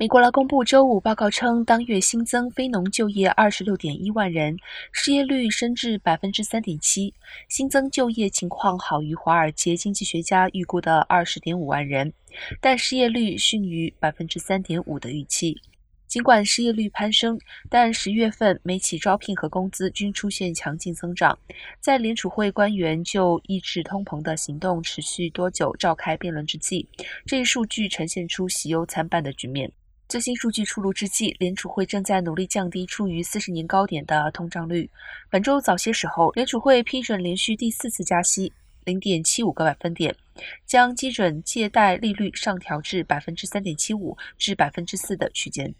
美国劳工部周五报告称，当月新增非农就业二十六点一万人，失业率升至百分之三点七，新增就业情况好于华尔街经济学家预估的二十点五万人，但失业率逊于百分之三点五的预期。尽管失业率攀升，但十月份每起招聘和工资均出现强劲增长。在联储会官员就抑制通膨的行动持续多久召开辩论之际，这一数据呈现出喜忧参半的局面。最新数据出炉之际，联储会正在努力降低处于四十年高点的通胀率。本周早些时候，联储会批准连续第四次加息，零点七五个百分点，将基准借贷利率上调至百分之三点七五至百分之四的区间。